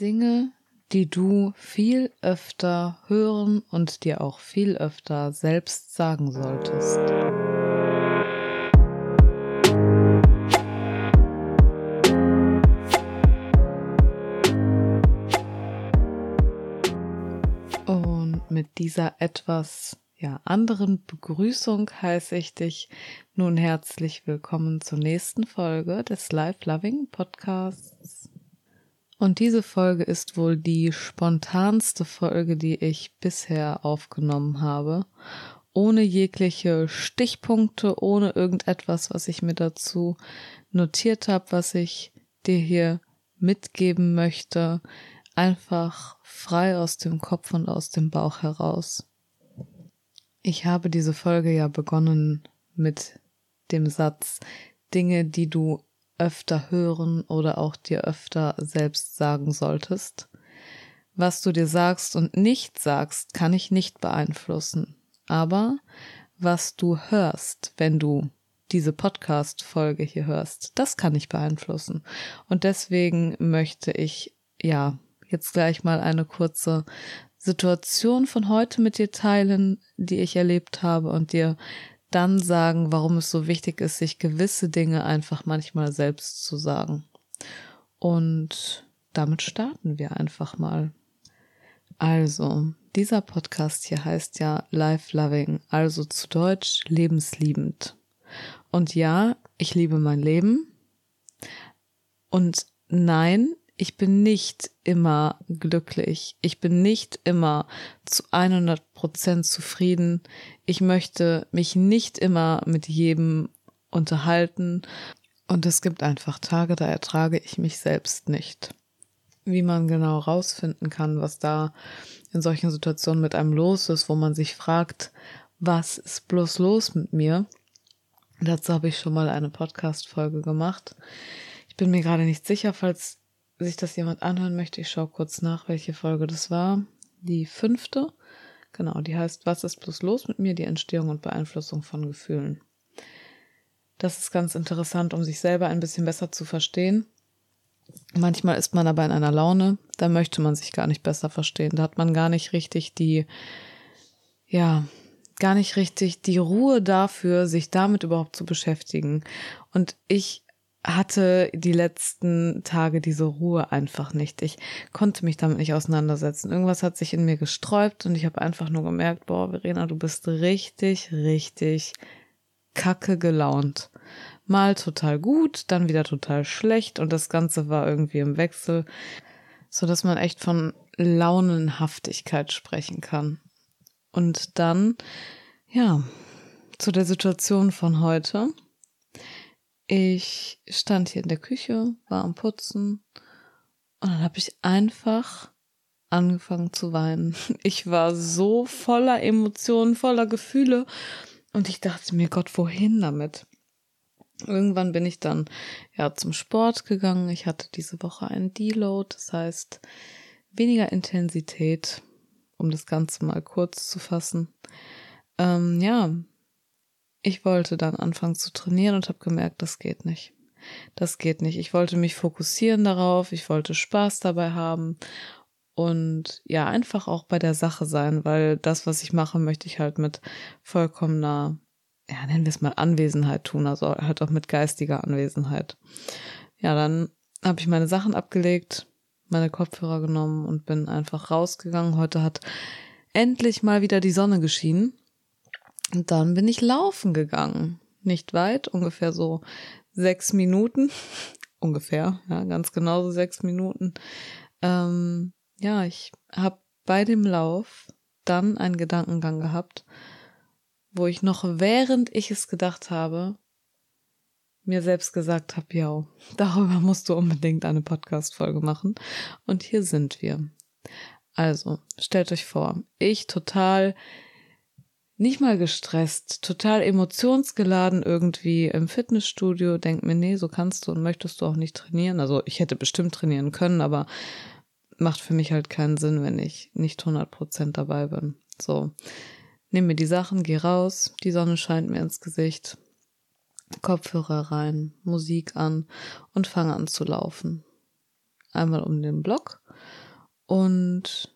Dinge, die du viel öfter hören und dir auch viel öfter selbst sagen solltest. Und mit dieser etwas ja, anderen Begrüßung heiße ich dich nun herzlich willkommen zur nächsten Folge des Life Loving Podcasts. Und diese Folge ist wohl die spontanste Folge, die ich bisher aufgenommen habe. Ohne jegliche Stichpunkte, ohne irgendetwas, was ich mir dazu notiert habe, was ich dir hier mitgeben möchte. Einfach frei aus dem Kopf und aus dem Bauch heraus. Ich habe diese Folge ja begonnen mit dem Satz Dinge, die du öfter hören oder auch dir öfter selbst sagen solltest. Was du dir sagst und nicht sagst, kann ich nicht beeinflussen. Aber was du hörst, wenn du diese Podcast-Folge hier hörst, das kann ich beeinflussen. Und deswegen möchte ich, ja, jetzt gleich mal eine kurze Situation von heute mit dir teilen, die ich erlebt habe und dir dann sagen, warum es so wichtig ist, sich gewisse Dinge einfach manchmal selbst zu sagen. Und damit starten wir einfach mal. Also, dieser Podcast hier heißt ja Life Loving, also zu Deutsch lebensliebend. Und ja, ich liebe mein Leben. Und nein, ich bin nicht immer glücklich. Ich bin nicht immer zu 100 Prozent zufrieden. Ich möchte mich nicht immer mit jedem unterhalten. Und es gibt einfach Tage, da ertrage ich mich selbst nicht. Wie man genau rausfinden kann, was da in solchen Situationen mit einem los ist, wo man sich fragt, was ist bloß los mit mir? Dazu habe ich schon mal eine Podcast-Folge gemacht. Ich bin mir gerade nicht sicher, falls sich das jemand anhören möchte, ich schaue kurz nach, welche Folge das war. Die fünfte. Genau, die heißt Was ist bloß los mit mir? Die Entstehung und Beeinflussung von Gefühlen. Das ist ganz interessant, um sich selber ein bisschen besser zu verstehen. Manchmal ist man aber in einer Laune, da möchte man sich gar nicht besser verstehen. Da hat man gar nicht richtig die, ja, gar nicht richtig die Ruhe dafür, sich damit überhaupt zu beschäftigen. Und ich hatte die letzten Tage diese Ruhe einfach nicht. Ich konnte mich damit nicht auseinandersetzen. Irgendwas hat sich in mir gesträubt und ich habe einfach nur gemerkt, boah, Verena, du bist richtig, richtig kacke gelaunt. Mal total gut, dann wieder total schlecht und das Ganze war irgendwie im Wechsel, so dass man echt von Launenhaftigkeit sprechen kann. Und dann, ja, zu der Situation von heute. Ich stand hier in der Küche, war am Putzen und dann habe ich einfach angefangen zu weinen. Ich war so voller Emotionen, voller Gefühle und ich dachte mir, Gott, wohin damit? Irgendwann bin ich dann ja zum Sport gegangen. Ich hatte diese Woche einen Deload, das heißt weniger Intensität, um das Ganze mal kurz zu fassen. Ähm, ja, ich wollte dann anfangen zu trainieren und habe gemerkt, das geht nicht. Das geht nicht. Ich wollte mich fokussieren darauf, ich wollte Spaß dabei haben und ja, einfach auch bei der Sache sein, weil das, was ich mache, möchte ich halt mit vollkommener, ja, nennen wir es mal Anwesenheit tun, also halt auch mit geistiger Anwesenheit. Ja, dann habe ich meine Sachen abgelegt, meine Kopfhörer genommen und bin einfach rausgegangen. Heute hat endlich mal wieder die Sonne geschienen und dann bin ich laufen gegangen. Nicht weit, ungefähr so sechs Minuten. ungefähr, ja, ganz genau so sechs Minuten. Ähm, ja, ich habe bei dem Lauf dann einen Gedankengang gehabt, wo ich noch während ich es gedacht habe, mir selbst gesagt habe, ja, darüber musst du unbedingt eine Podcast-Folge machen. Und hier sind wir. Also, stellt euch vor, ich total nicht mal gestresst, total emotionsgeladen irgendwie im Fitnessstudio, denk mir, nee, so kannst du und möchtest du auch nicht trainieren. Also ich hätte bestimmt trainieren können, aber macht für mich halt keinen Sinn, wenn ich nicht 100% dabei bin. So, nimm mir die Sachen, geh raus, die Sonne scheint mir ins Gesicht, Kopfhörer rein, Musik an und fange an zu laufen. Einmal um den Block Und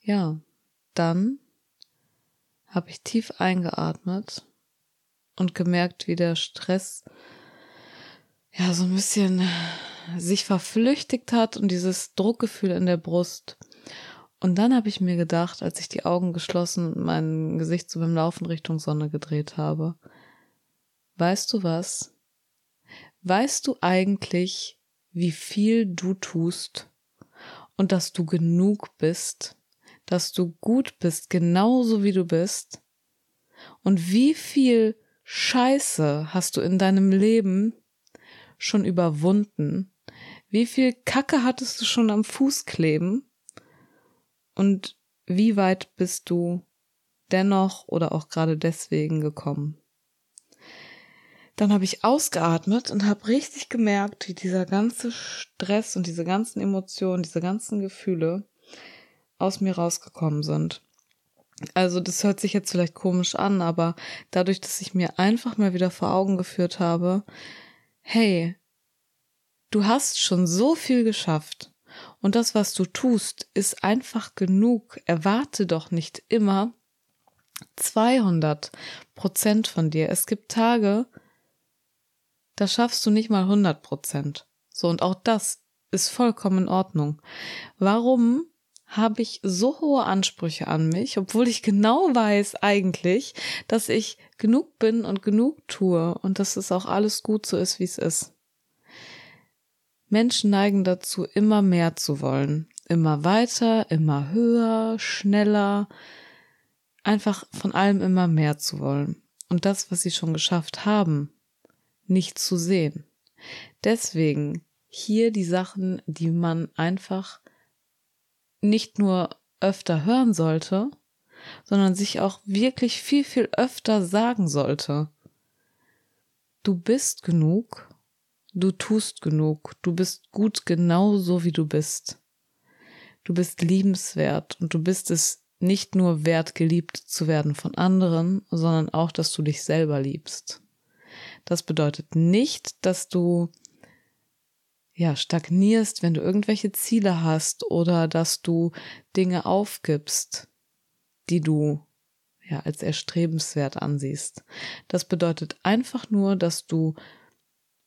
ja, dann habe ich tief eingeatmet und gemerkt, wie der Stress ja so ein bisschen sich verflüchtigt hat und dieses Druckgefühl in der Brust. Und dann habe ich mir gedacht, als ich die Augen geschlossen und mein Gesicht so beim Laufen Richtung Sonne gedreht habe, weißt du was? Weißt du eigentlich, wie viel du tust und dass du genug bist, dass du gut bist, genauso wie du bist? Und wie viel Scheiße hast du in deinem Leben schon überwunden? Wie viel Kacke hattest du schon am Fuß kleben? Und wie weit bist du dennoch oder auch gerade deswegen gekommen? Dann habe ich ausgeatmet und habe richtig gemerkt, wie dieser ganze Stress und diese ganzen Emotionen, diese ganzen Gefühle aus mir rausgekommen sind. Also das hört sich jetzt vielleicht komisch an, aber dadurch, dass ich mir einfach mal wieder vor Augen geführt habe, hey, du hast schon so viel geschafft und das, was du tust, ist einfach genug. Erwarte doch nicht immer 200 Prozent von dir. Es gibt Tage, da schaffst du nicht mal 100 Prozent. So, und auch das ist vollkommen in Ordnung. Warum habe ich so hohe Ansprüche an mich, obwohl ich genau weiß eigentlich, dass ich genug bin und genug tue und dass es auch alles gut so ist, wie es ist. Menschen neigen dazu, immer mehr zu wollen. Immer weiter, immer höher, schneller. Einfach von allem immer mehr zu wollen. Und das, was sie schon geschafft haben, nicht zu sehen. Deswegen hier die Sachen, die man einfach nicht nur öfter hören sollte, sondern sich auch wirklich viel, viel öfter sagen sollte. Du bist genug Du tust genug. Du bist gut genau so, wie du bist. Du bist liebenswert und du bist es nicht nur wert, geliebt zu werden von anderen, sondern auch, dass du dich selber liebst. Das bedeutet nicht, dass du ja, stagnierst, wenn du irgendwelche Ziele hast oder dass du Dinge aufgibst, die du ja als erstrebenswert ansiehst. Das bedeutet einfach nur, dass du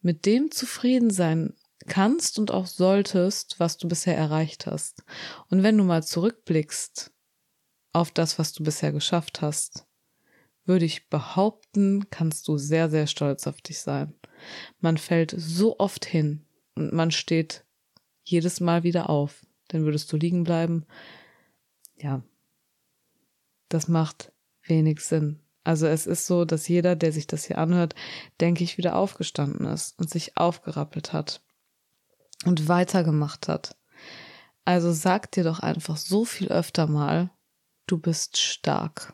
mit dem zufrieden sein kannst und auch solltest, was du bisher erreicht hast. Und wenn du mal zurückblickst auf das, was du bisher geschafft hast, würde ich behaupten, kannst du sehr, sehr stolz auf dich sein. Man fällt so oft hin und man steht jedes Mal wieder auf. Dann würdest du liegen bleiben. Ja, das macht wenig Sinn. Also es ist so, dass jeder, der sich das hier anhört, denke ich, wieder aufgestanden ist und sich aufgerappelt hat und weitergemacht hat. Also sag dir doch einfach so viel öfter mal, du bist stark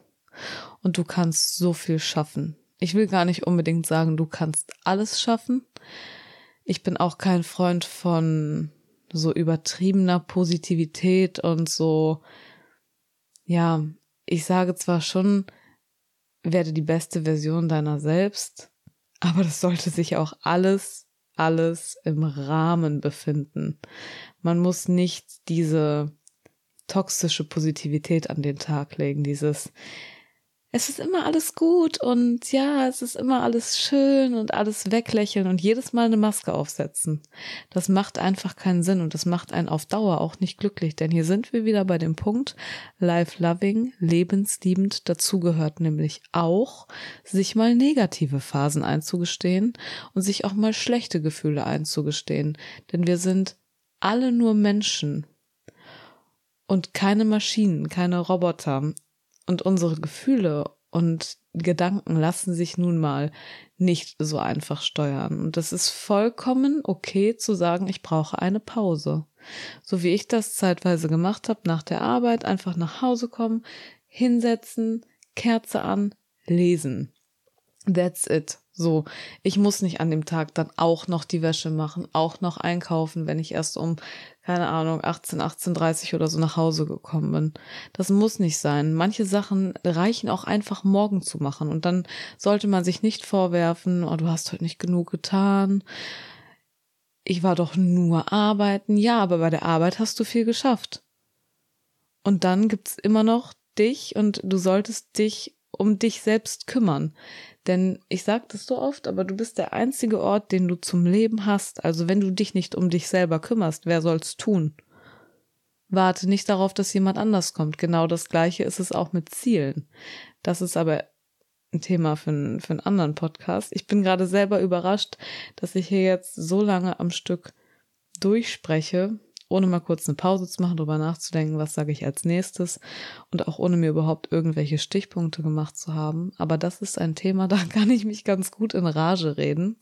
und du kannst so viel schaffen. Ich will gar nicht unbedingt sagen, du kannst alles schaffen. Ich bin auch kein Freund von so übertriebener Positivität und so, ja, ich sage zwar schon, werde die beste Version deiner selbst, aber das sollte sich auch alles, alles im Rahmen befinden. Man muss nicht diese toxische Positivität an den Tag legen, dieses es ist immer alles gut und ja, es ist immer alles schön und alles weglächeln und jedes Mal eine Maske aufsetzen. Das macht einfach keinen Sinn und das macht einen auf Dauer auch nicht glücklich, denn hier sind wir wieder bei dem Punkt, life-loving, lebensliebend, dazu gehört nämlich auch, sich mal negative Phasen einzugestehen und sich auch mal schlechte Gefühle einzugestehen, denn wir sind alle nur Menschen und keine Maschinen, keine Roboter und unsere Gefühle und Gedanken lassen sich nun mal nicht so einfach steuern. Und das ist vollkommen okay zu sagen, ich brauche eine Pause. So wie ich das zeitweise gemacht habe, nach der Arbeit einfach nach Hause kommen, hinsetzen, Kerze an, lesen. That's it. So, ich muss nicht an dem Tag dann auch noch die Wäsche machen, auch noch einkaufen, wenn ich erst um, keine Ahnung, 18, 18.30 oder so nach Hause gekommen bin. Das muss nicht sein. Manche Sachen reichen auch einfach morgen zu machen und dann sollte man sich nicht vorwerfen, oh, du hast heute nicht genug getan. Ich war doch nur arbeiten. Ja, aber bei der Arbeit hast du viel geschafft. Und dann gibt's immer noch dich und du solltest dich um dich selbst kümmern. Denn ich sage das so oft, aber du bist der einzige Ort, den du zum Leben hast. Also wenn du dich nicht um dich selber kümmerst, wer soll's tun? Warte nicht darauf, dass jemand anders kommt. Genau das gleiche ist es auch mit Zielen. Das ist aber ein Thema für, einen, für einen anderen Podcast. Ich bin gerade selber überrascht, dass ich hier jetzt so lange am Stück durchspreche, ohne mal kurz eine Pause zu machen, darüber nachzudenken, was sage ich als nächstes und auch ohne mir überhaupt irgendwelche Stichpunkte gemacht zu haben. Aber das ist ein Thema, da kann ich mich ganz gut in Rage reden.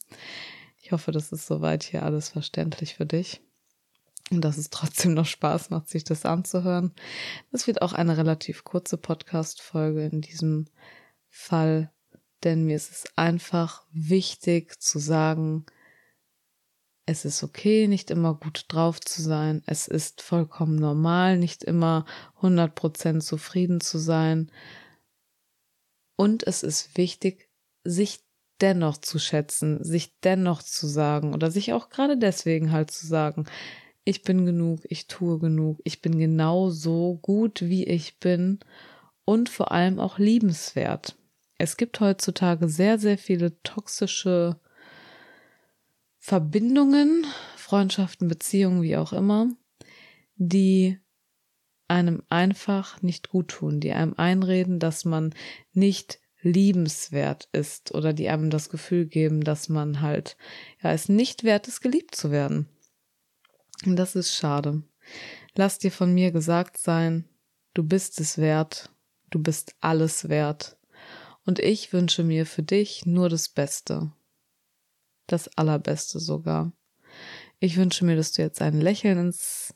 Ich hoffe, das ist soweit hier alles verständlich für dich und dass es trotzdem noch Spaß macht, sich das anzuhören. Das wird auch eine relativ kurze Podcast-Folge in diesem Fall, denn mir ist es einfach wichtig zu sagen, es ist okay, nicht immer gut drauf zu sein. Es ist vollkommen normal, nicht immer 100% zufrieden zu sein. Und es ist wichtig, sich dennoch zu schätzen, sich dennoch zu sagen oder sich auch gerade deswegen halt zu sagen, ich bin genug, ich tue genug, ich bin genau so gut, wie ich bin und vor allem auch liebenswert. Es gibt heutzutage sehr, sehr viele toxische Verbindungen, Freundschaften, Beziehungen, wie auch immer, die einem einfach nicht gut tun, die einem einreden, dass man nicht liebenswert ist oder die einem das Gefühl geben, dass man halt ja es nicht wert ist, geliebt zu werden. Und das ist schade. Lass dir von mir gesagt sein, du bist es wert, du bist alles wert. Und ich wünsche mir für dich nur das Beste das Allerbeste sogar. Ich wünsche mir, dass du jetzt ein Lächeln ins,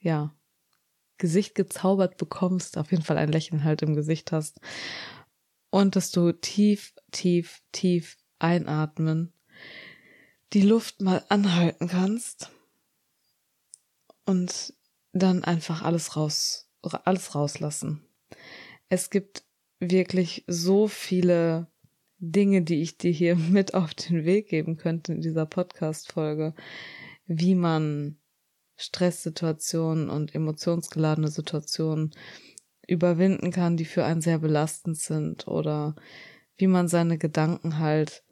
ja, Gesicht gezaubert bekommst, auf jeden Fall ein Lächeln halt im Gesicht hast und dass du tief, tief, tief einatmen, die Luft mal anhalten kannst und dann einfach alles raus, alles rauslassen. Es gibt wirklich so viele Dinge, die ich dir hier mit auf den Weg geben könnte in dieser Podcast-Folge, wie man Stresssituationen und emotionsgeladene Situationen überwinden kann, die für einen sehr belastend sind oder wie man seine Gedanken halt,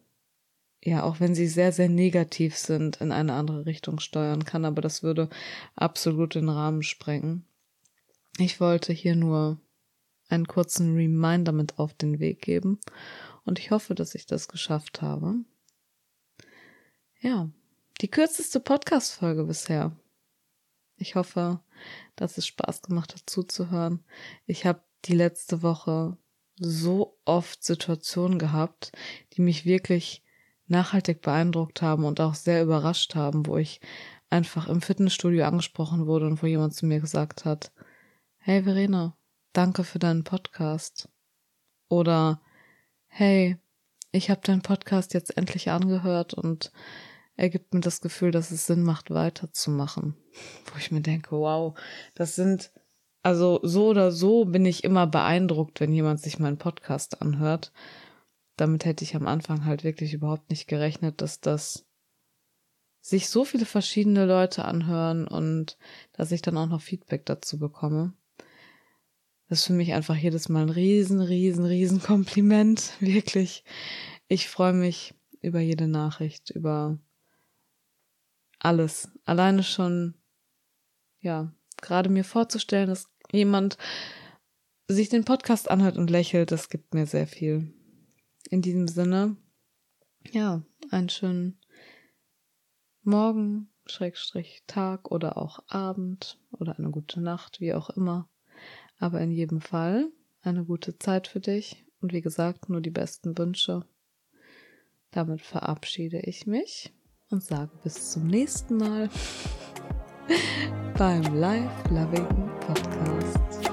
ja, auch wenn sie sehr, sehr negativ sind, in eine andere Richtung steuern kann, aber das würde absolut den Rahmen sprengen. Ich wollte hier nur einen kurzen Reminder mit auf den Weg geben und ich hoffe, dass ich das geschafft habe. Ja, die kürzeste Podcast-Folge bisher. Ich hoffe, dass es Spaß gemacht hat zuzuhören. Ich habe die letzte Woche so oft Situationen gehabt, die mich wirklich nachhaltig beeindruckt haben und auch sehr überrascht haben, wo ich einfach im Fitnessstudio angesprochen wurde und wo jemand zu mir gesagt hat, hey Verena, danke für deinen Podcast. Oder hey, ich habe deinen Podcast jetzt endlich angehört und er gibt mir das Gefühl, dass es Sinn macht, weiterzumachen. Wo ich mir denke, wow, das sind, also so oder so bin ich immer beeindruckt, wenn jemand sich meinen Podcast anhört. Damit hätte ich am Anfang halt wirklich überhaupt nicht gerechnet, dass das sich so viele verschiedene Leute anhören und dass ich dann auch noch Feedback dazu bekomme. Das ist für mich einfach jedes Mal ein riesen, riesen, riesen Kompliment. Wirklich. Ich freue mich über jede Nachricht, über alles. Alleine schon, ja, gerade mir vorzustellen, dass jemand sich den Podcast anhört und lächelt, das gibt mir sehr viel. In diesem Sinne, ja, einen schönen Morgen, Schrägstrich Tag oder auch Abend oder eine gute Nacht, wie auch immer. Aber in jedem Fall eine gute Zeit für dich und wie gesagt, nur die besten Wünsche. Damit verabschiede ich mich und sage bis zum nächsten Mal beim Life Loving Podcast.